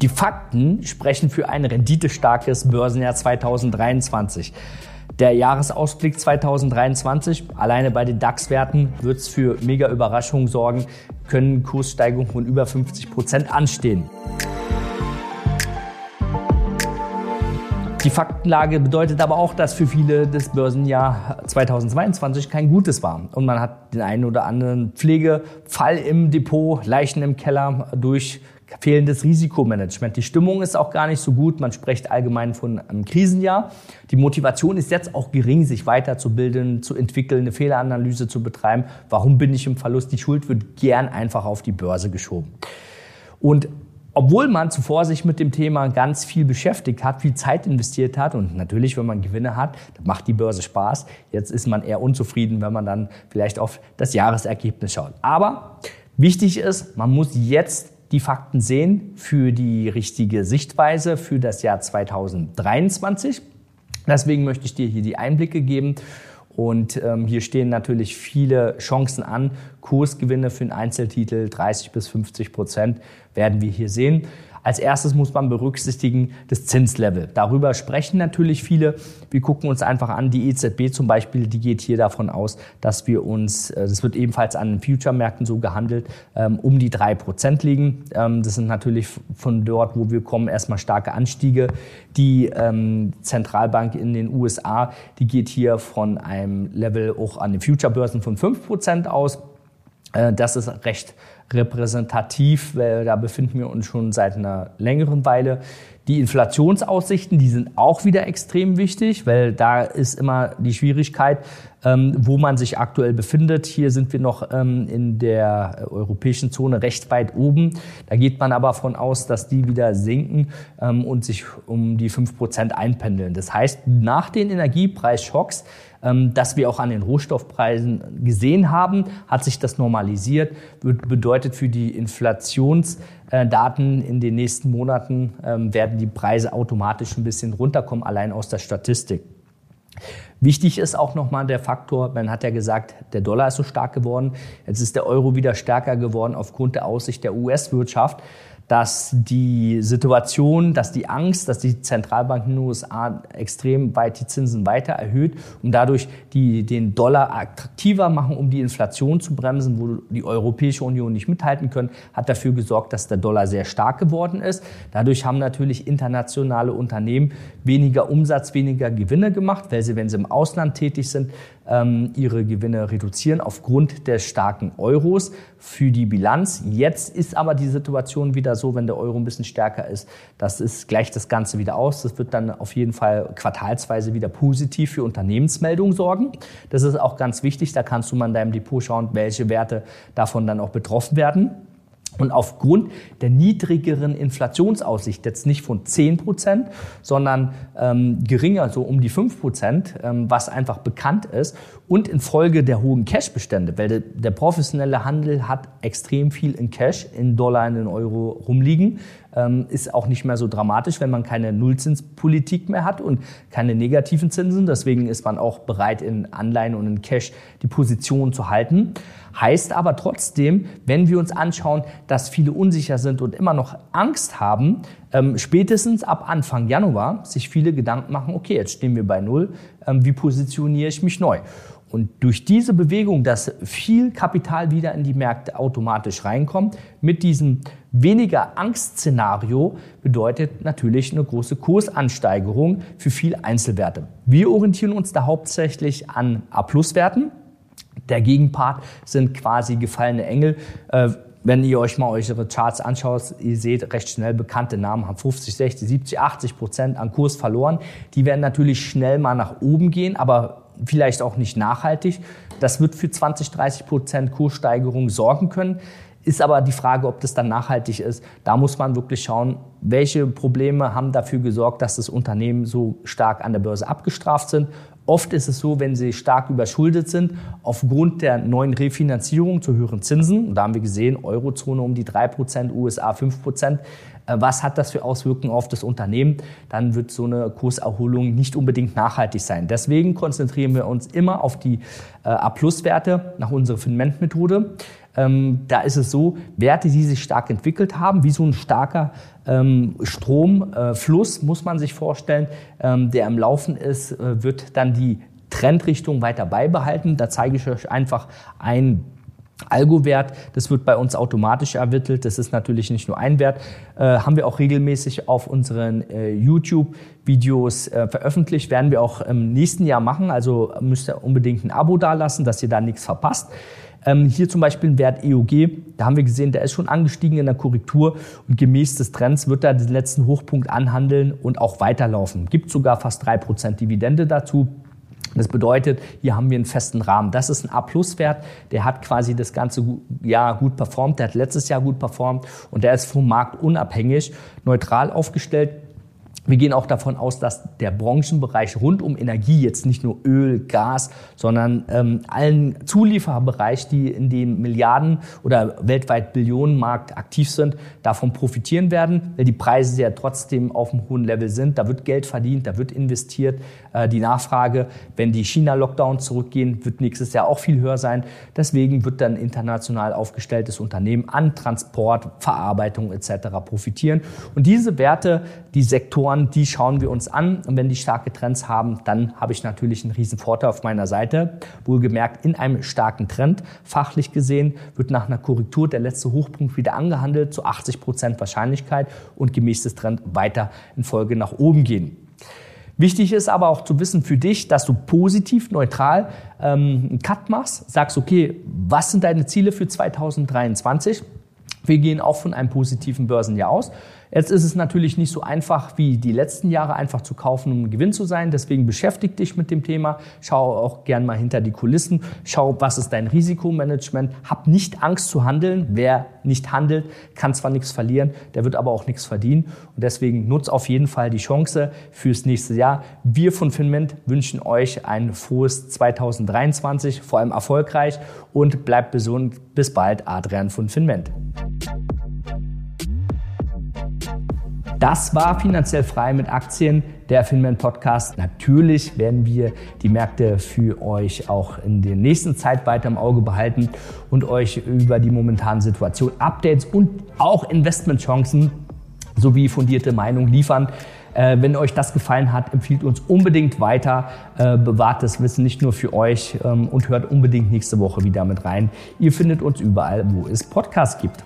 Die Fakten sprechen für ein renditestarkes Börsenjahr 2023. Der Jahresausblick 2023, alleine bei den DAX-Werten, wird es für mega Überraschungen sorgen, können Kurssteigerungen von über 50 Prozent anstehen. Die Faktenlage bedeutet aber auch, dass für viele das Börsenjahr 2022 kein gutes war. Und man hat den einen oder anderen Pflegefall im Depot, Leichen im Keller durch fehlendes Risikomanagement. Die Stimmung ist auch gar nicht so gut. Man spricht allgemein von einem Krisenjahr. Die Motivation ist jetzt auch gering, sich weiterzubilden, zu entwickeln, eine Fehleranalyse zu betreiben. Warum bin ich im Verlust? Die Schuld wird gern einfach auf die Börse geschoben. Und obwohl man zuvor sich mit dem Thema ganz viel beschäftigt hat, viel Zeit investiert hat und natürlich, wenn man Gewinne hat, macht die Börse Spaß. Jetzt ist man eher unzufrieden, wenn man dann vielleicht auf das Jahresergebnis schaut. Aber wichtig ist, man muss jetzt die Fakten sehen für die richtige Sichtweise für das Jahr 2023. Deswegen möchte ich dir hier die Einblicke geben. Und ähm, hier stehen natürlich viele Chancen an. Kursgewinne für einen Einzeltitel 30 bis 50 Prozent werden wir hier sehen. Als erstes muss man berücksichtigen das Zinslevel. Darüber sprechen natürlich viele. Wir gucken uns einfach an, die EZB zum Beispiel, die geht hier davon aus, dass wir uns, äh, das wird ebenfalls an den Future-Märkten so gehandelt, ähm, um die drei Prozent liegen. Ähm, das sind natürlich von dort, wo wir kommen, erstmal starke Anstiege. Die ähm, Zentralbank in den USA, die geht hier von einem Level auch an den Future-Börsen von fünf Prozent aus. Äh, das ist recht repräsentativ, weil da befinden wir uns schon seit einer längeren Weile. Die Inflationsaussichten, die sind auch wieder extrem wichtig, weil da ist immer die Schwierigkeit, ähm, wo man sich aktuell befindet. Hier sind wir noch ähm, in der europäischen Zone recht weit oben. Da geht man aber von aus, dass die wieder sinken ähm, und sich um die fünf Prozent einpendeln. Das heißt, nach den Energiepreisschocks dass wir auch an den Rohstoffpreisen gesehen haben, hat sich das normalisiert, bedeutet für die Inflationsdaten in den nächsten Monaten ähm, werden die Preise automatisch ein bisschen runterkommen, allein aus der Statistik. Wichtig ist auch nochmal der Faktor, man hat ja gesagt, der Dollar ist so stark geworden, jetzt ist der Euro wieder stärker geworden aufgrund der Aussicht der US-Wirtschaft dass die Situation, dass die Angst, dass die Zentralbank in den USA extrem weit die Zinsen weiter erhöht und dadurch die, den Dollar attraktiver machen, um die Inflation zu bremsen, wo die Europäische Union nicht mithalten können, hat dafür gesorgt, dass der Dollar sehr stark geworden ist. Dadurch haben natürlich internationale Unternehmen weniger Umsatz, weniger Gewinne gemacht, weil sie, wenn sie im Ausland tätig sind, ähm, ihre Gewinne reduzieren aufgrund des starken Euros für die Bilanz. Jetzt ist aber die Situation wieder so, wenn der Euro ein bisschen stärker ist, das ist, gleicht das Ganze wieder aus. Das wird dann auf jeden Fall quartalsweise wieder positiv für Unternehmensmeldungen sorgen. Das ist auch ganz wichtig. Da kannst du mal in deinem Depot schauen, welche Werte davon dann auch betroffen werden. Und aufgrund der niedrigeren Inflationsaussicht, jetzt nicht von 10 Prozent, sondern ähm, geringer, so um die 5 Prozent, ähm, was einfach bekannt ist, und infolge der hohen Cashbestände, weil der, der, professionelle Handel hat extrem viel in Cash, in Dollar, in Euro rumliegen, ist auch nicht mehr so dramatisch, wenn man keine Nullzinspolitik mehr hat und keine negativen Zinsen. Deswegen ist man auch bereit, in Anleihen und in Cash die Position zu halten. Heißt aber trotzdem, wenn wir uns anschauen, dass viele unsicher sind und immer noch Angst haben, ähm, spätestens ab Anfang Januar sich viele Gedanken machen, okay, jetzt stehen wir bei Null, ähm, wie positioniere ich mich neu? Und durch diese Bewegung, dass viel Kapital wieder in die Märkte automatisch reinkommt, mit diesem weniger Angstszenario bedeutet natürlich eine große Kursansteigerung für viele Einzelwerte. Wir orientieren uns da hauptsächlich an A-Plus-Werten. Der Gegenpart sind quasi gefallene Engel. Äh, wenn ihr euch mal eure Charts anschaut, ihr seht recht schnell bekannte Namen haben 50, 60, 70, 80 Prozent an Kurs verloren. Die werden natürlich schnell mal nach oben gehen, aber vielleicht auch nicht nachhaltig. Das wird für 20, 30 Prozent Kurssteigerung sorgen können. Ist aber die Frage, ob das dann nachhaltig ist. Da muss man wirklich schauen, welche Probleme haben dafür gesorgt, dass das Unternehmen so stark an der Börse abgestraft sind. Oft ist es so, wenn sie stark überschuldet sind, aufgrund der neuen Refinanzierung zu höheren Zinsen, und da haben wir gesehen, Eurozone um die 3%, USA 5%, Äh, was hat das für Auswirkungen auf das Unternehmen? Dann wird so eine Kurserholung nicht unbedingt nachhaltig sein. Deswegen konzentrieren wir uns immer auf die äh, A-Plus-Werte nach unserer Finment-Methode. Ähm, da ist es so, Werte, die sich stark entwickelt haben, wie so ein starker ähm, Stromfluss, äh, muss man sich vorstellen, ähm, der am Laufen ist, äh, wird dann die Trendrichtung weiter beibehalten. Da zeige ich euch einfach ein Algo-Wert, das wird bei uns automatisch ermittelt. Das ist natürlich nicht nur ein Wert. Äh, haben wir auch regelmäßig auf unseren äh, YouTube-Videos äh, veröffentlicht. Werden wir auch im nächsten Jahr machen. Also müsst ihr unbedingt ein Abo dalassen, dass ihr da nichts verpasst. Ähm, hier zum Beispiel ein Wert EOG, da haben wir gesehen, der ist schon angestiegen in der Korrektur und gemäß des Trends wird er den letzten Hochpunkt anhandeln und auch weiterlaufen. Gibt sogar fast drei Prozent Dividende dazu. Das bedeutet, hier haben wir einen festen Rahmen. Das ist ein A-Plus-Wert, der hat quasi das ganze Jahr gut performt, der hat letztes Jahr gut performt und der ist vom Markt unabhängig, neutral aufgestellt wir gehen auch davon aus, dass der Branchenbereich rund um Energie, jetzt nicht nur Öl, Gas, sondern ähm, allen Zuliefererbereich, die in dem Milliarden- oder weltweit Billionenmarkt aktiv sind, davon profitieren werden, weil die Preise ja trotzdem auf einem hohen Level sind. Da wird Geld verdient, da wird investiert. Äh, die Nachfrage, wenn die China-Lockdowns zurückgehen, wird nächstes Jahr auch viel höher sein. Deswegen wird dann international aufgestelltes Unternehmen an Transport, Verarbeitung etc. profitieren. Und diese Werte, die Sektoren, die schauen wir uns an. Und wenn die starke Trends haben, dann habe ich natürlich einen riesen Vorteil auf meiner Seite. Wohlgemerkt in einem starken Trend. Fachlich gesehen wird nach einer Korrektur der letzte Hochpunkt wieder angehandelt zu 80 Prozent Wahrscheinlichkeit und gemäß des Trends weiter in Folge nach oben gehen. Wichtig ist aber auch zu wissen für dich, dass du positiv, neutral ähm, einen Cut machst, sagst, okay, was sind deine Ziele für 2023? Wir gehen auch von einem positiven Börsenjahr aus. Jetzt ist es natürlich nicht so einfach wie die letzten Jahre einfach zu kaufen, um Gewinn zu sein. Deswegen beschäftige dich mit dem Thema. Schau auch gern mal hinter die Kulissen. Schau, was ist dein Risikomanagement. Hab nicht Angst zu handeln. Wer nicht handelt, kann zwar nichts verlieren, der wird aber auch nichts verdienen. Und deswegen nutzt auf jeden Fall die Chance fürs nächste Jahr. Wir von Finment wünschen euch ein frohes 2023, vor allem erfolgreich und bleibt gesund. Bis bald, Adrian von Finment. Das war finanziell frei mit Aktien, der Finman Podcast. Natürlich werden wir die Märkte für euch auch in der nächsten Zeit weiter im Auge behalten und euch über die momentane Situation Updates und auch Investmentchancen sowie fundierte Meinung liefern. Äh, wenn euch das gefallen hat, empfiehlt uns unbedingt weiter, äh, bewahrt das Wissen nicht nur für euch ähm, und hört unbedingt nächste Woche wieder mit rein. Ihr findet uns überall, wo es Podcasts gibt.